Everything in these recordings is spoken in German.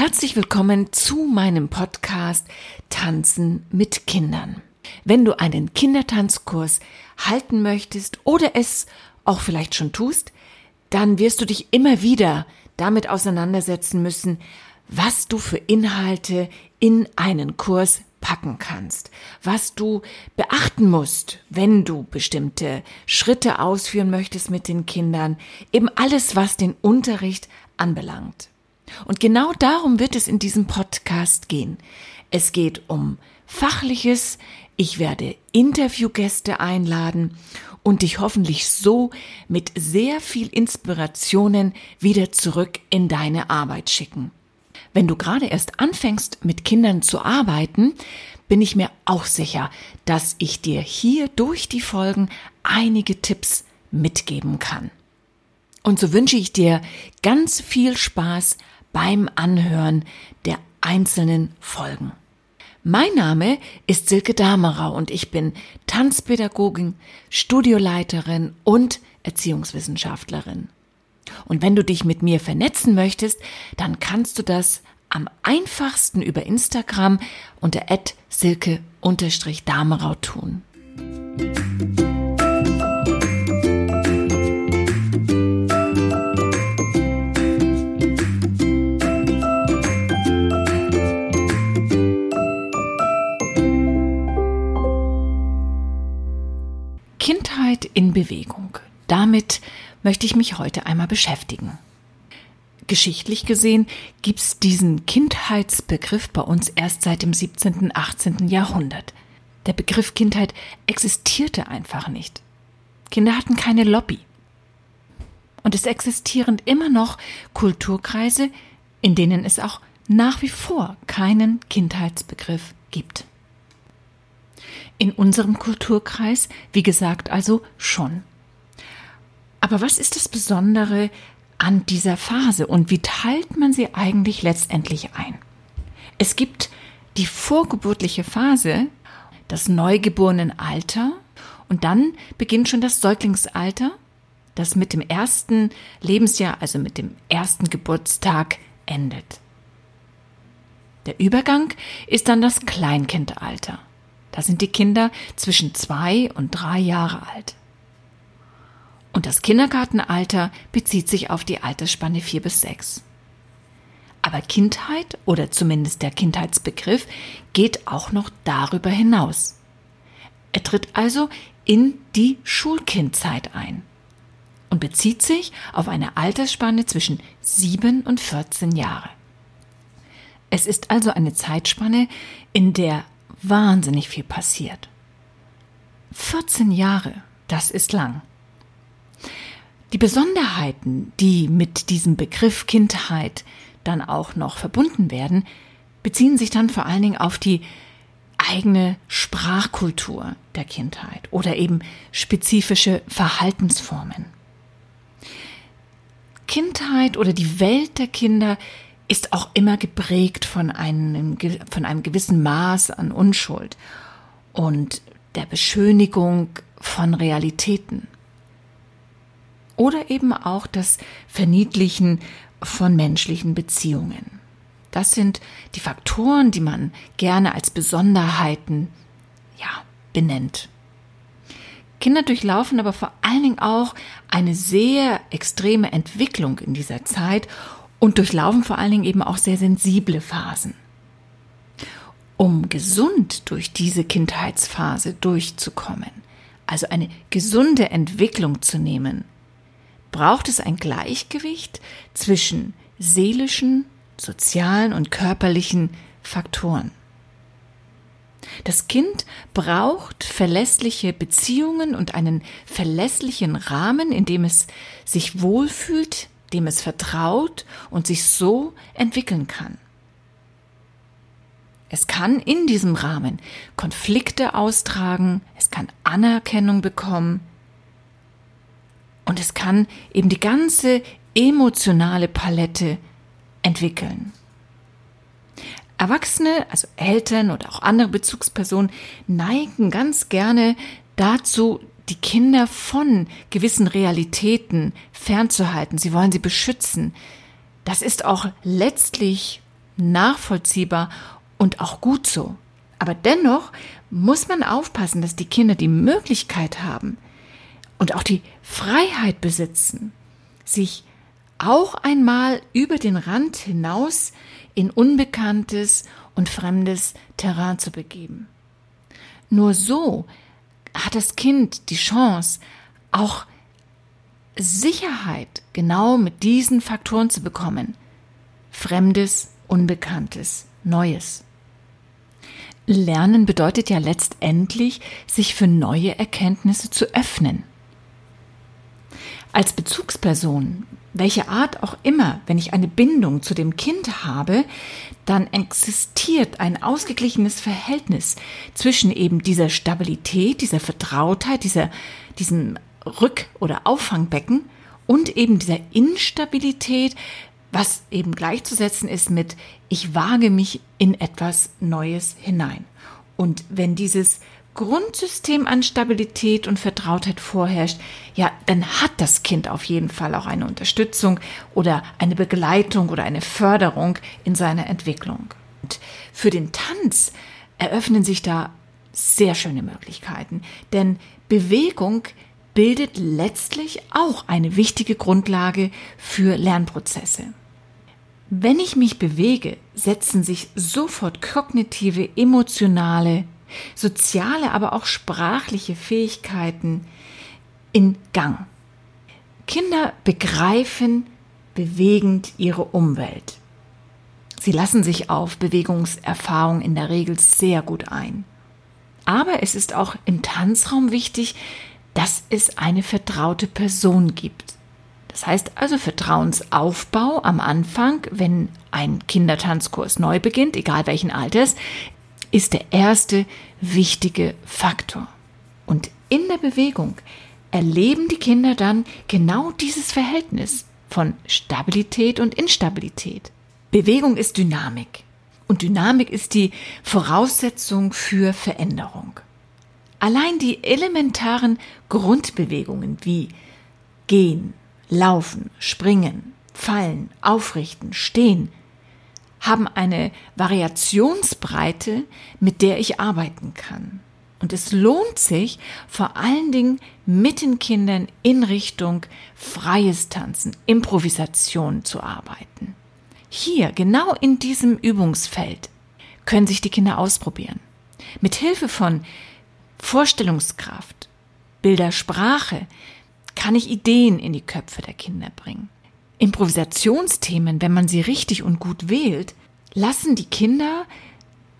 Herzlich willkommen zu meinem Podcast Tanzen mit Kindern. Wenn du einen Kindertanzkurs halten möchtest oder es auch vielleicht schon tust, dann wirst du dich immer wieder damit auseinandersetzen müssen, was du für Inhalte in einen Kurs packen kannst, was du beachten musst, wenn du bestimmte Schritte ausführen möchtest mit den Kindern, eben alles, was den Unterricht anbelangt. Und genau darum wird es in diesem Podcast gehen. Es geht um Fachliches, ich werde Interviewgäste einladen und dich hoffentlich so mit sehr viel Inspirationen wieder zurück in deine Arbeit schicken. Wenn du gerade erst anfängst, mit Kindern zu arbeiten, bin ich mir auch sicher, dass ich dir hier durch die Folgen einige Tipps mitgeben kann. Und so wünsche ich dir ganz viel Spaß beim Anhören der einzelnen Folgen. Mein Name ist Silke Damerau und ich bin Tanzpädagogin, Studioleiterin und Erziehungswissenschaftlerin. Und wenn du dich mit mir vernetzen möchtest, dann kannst du das am einfachsten über Instagram unter silke-damerau tun. Kindheit in Bewegung. Damit möchte ich mich heute einmal beschäftigen. Geschichtlich gesehen gibt's diesen Kindheitsbegriff bei uns erst seit dem 17., 18. Jahrhundert. Der Begriff Kindheit existierte einfach nicht. Kinder hatten keine Lobby. Und es existieren immer noch Kulturkreise, in denen es auch nach wie vor keinen Kindheitsbegriff gibt. In unserem Kulturkreis, wie gesagt, also schon. Aber was ist das Besondere an dieser Phase und wie teilt man sie eigentlich letztendlich ein? Es gibt die vorgeburtliche Phase, das Neugeborenenalter und dann beginnt schon das Säuglingsalter, das mit dem ersten Lebensjahr, also mit dem ersten Geburtstag endet. Der Übergang ist dann das Kleinkindalter. Da sind die Kinder zwischen zwei und drei Jahre alt. Und das Kindergartenalter bezieht sich auf die Altersspanne vier bis sechs. Aber Kindheit oder zumindest der Kindheitsbegriff geht auch noch darüber hinaus. Er tritt also in die Schulkindzeit ein und bezieht sich auf eine Altersspanne zwischen sieben und 14 Jahre. Es ist also eine Zeitspanne, in der wahnsinnig viel passiert. 14 Jahre, das ist lang. Die Besonderheiten, die mit diesem Begriff Kindheit dann auch noch verbunden werden, beziehen sich dann vor allen Dingen auf die eigene Sprachkultur der Kindheit oder eben spezifische Verhaltensformen. Kindheit oder die Welt der Kinder ist auch immer geprägt von einem, von einem gewissen Maß an Unschuld und der Beschönigung von Realitäten oder eben auch das Verniedlichen von menschlichen Beziehungen. Das sind die Faktoren, die man gerne als Besonderheiten ja, benennt. Kinder durchlaufen aber vor allen Dingen auch eine sehr extreme Entwicklung in dieser Zeit und durchlaufen vor allen Dingen eben auch sehr sensible Phasen. Um gesund durch diese Kindheitsphase durchzukommen, also eine gesunde Entwicklung zu nehmen, braucht es ein Gleichgewicht zwischen seelischen, sozialen und körperlichen Faktoren. Das Kind braucht verlässliche Beziehungen und einen verlässlichen Rahmen, in dem es sich wohlfühlt, dem es vertraut und sich so entwickeln kann. Es kann in diesem Rahmen Konflikte austragen, es kann Anerkennung bekommen, und es kann eben die ganze emotionale Palette entwickeln. Erwachsene, also Eltern oder auch andere Bezugspersonen, neigen ganz gerne dazu, die Kinder von gewissen Realitäten fernzuhalten. Sie wollen sie beschützen. Das ist auch letztlich nachvollziehbar und auch gut so. Aber dennoch muss man aufpassen, dass die Kinder die Möglichkeit haben und auch die Freiheit besitzen, sich auch einmal über den Rand hinaus in unbekanntes und fremdes Terrain zu begeben. Nur so hat das Kind die Chance, auch Sicherheit genau mit diesen Faktoren zu bekommen. Fremdes, Unbekanntes, Neues. Lernen bedeutet ja letztendlich, sich für neue Erkenntnisse zu öffnen. Als Bezugsperson, welche Art auch immer, wenn ich eine Bindung zu dem Kind habe, dann existiert ein ausgeglichenes Verhältnis zwischen eben dieser Stabilität, dieser Vertrautheit, dieser, diesem Rück- oder Auffangbecken und eben dieser Instabilität, was eben gleichzusetzen ist mit ich wage mich in etwas Neues hinein. Und wenn dieses Grundsystem an Stabilität und Vertrautheit vorherrscht, ja, dann hat das Kind auf jeden Fall auch eine Unterstützung oder eine Begleitung oder eine Förderung in seiner Entwicklung. Und für den Tanz eröffnen sich da sehr schöne Möglichkeiten, denn Bewegung bildet letztlich auch eine wichtige Grundlage für Lernprozesse. Wenn ich mich bewege, setzen sich sofort kognitive, emotionale, soziale, aber auch sprachliche Fähigkeiten in Gang. Kinder begreifen bewegend ihre Umwelt. Sie lassen sich auf Bewegungserfahrung in der Regel sehr gut ein. Aber es ist auch im Tanzraum wichtig, dass es eine vertraute Person gibt. Das heißt also Vertrauensaufbau am Anfang, wenn ein Kindertanzkurs neu beginnt, egal welchen Alters, ist der erste wichtige Faktor. Und in der Bewegung erleben die Kinder dann genau dieses Verhältnis von Stabilität und Instabilität. Bewegung ist Dynamik. Und Dynamik ist die Voraussetzung für Veränderung. Allein die elementaren Grundbewegungen wie Gehen, Laufen, Springen, Fallen, Aufrichten, Stehen haben eine Variationsbreite, mit der ich arbeiten kann. Und es lohnt sich vor allen Dingen mit den Kindern in Richtung freies Tanzen, Improvisation zu arbeiten. Hier, genau in diesem Übungsfeld, können sich die Kinder ausprobieren. Mit Hilfe von Vorstellungskraft, Bildersprache, kann ich Ideen in die Köpfe der Kinder bringen. Improvisationsthemen, wenn man sie richtig und gut wählt, lassen die Kinder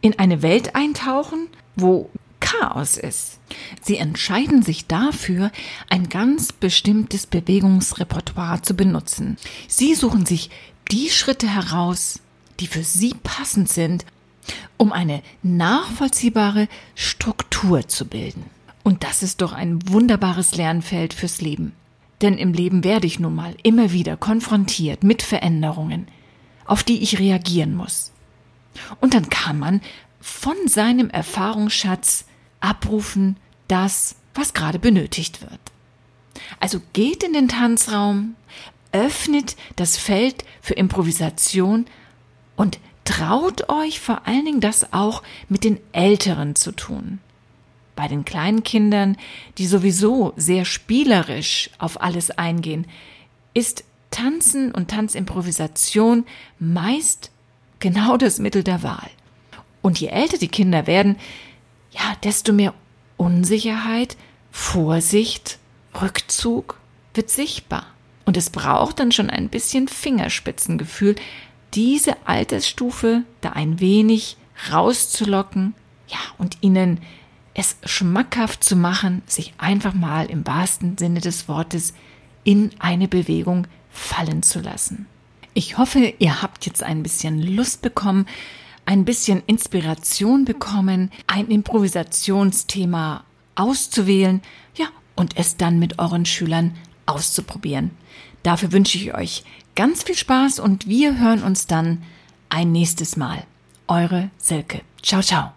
in eine Welt eintauchen, wo Chaos ist. Sie entscheiden sich dafür, ein ganz bestimmtes Bewegungsrepertoire zu benutzen. Sie suchen sich die Schritte heraus, die für sie passend sind, um eine nachvollziehbare Struktur zu bilden. Und das ist doch ein wunderbares Lernfeld fürs Leben. Denn im Leben werde ich nun mal immer wieder konfrontiert mit Veränderungen, auf die ich reagieren muss. Und dann kann man von seinem Erfahrungsschatz abrufen, das, was gerade benötigt wird. Also geht in den Tanzraum, öffnet das Feld für Improvisation und traut euch vor allen Dingen das auch mit den Älteren zu tun bei den kleinen Kindern, die sowieso sehr spielerisch auf alles eingehen, ist Tanzen und Tanzimprovisation meist genau das Mittel der Wahl. Und je älter die Kinder werden, ja, desto mehr Unsicherheit, Vorsicht, Rückzug wird sichtbar. Und es braucht dann schon ein bisschen Fingerspitzengefühl, diese Altersstufe da ein wenig rauszulocken, ja, und ihnen es schmackhaft zu machen, sich einfach mal im wahrsten Sinne des Wortes in eine Bewegung fallen zu lassen. Ich hoffe, ihr habt jetzt ein bisschen Lust bekommen, ein bisschen Inspiration bekommen, ein Improvisationsthema auszuwählen, ja, und es dann mit euren Schülern auszuprobieren. Dafür wünsche ich euch ganz viel Spaß und wir hören uns dann ein nächstes Mal. Eure Silke. Ciao, ciao.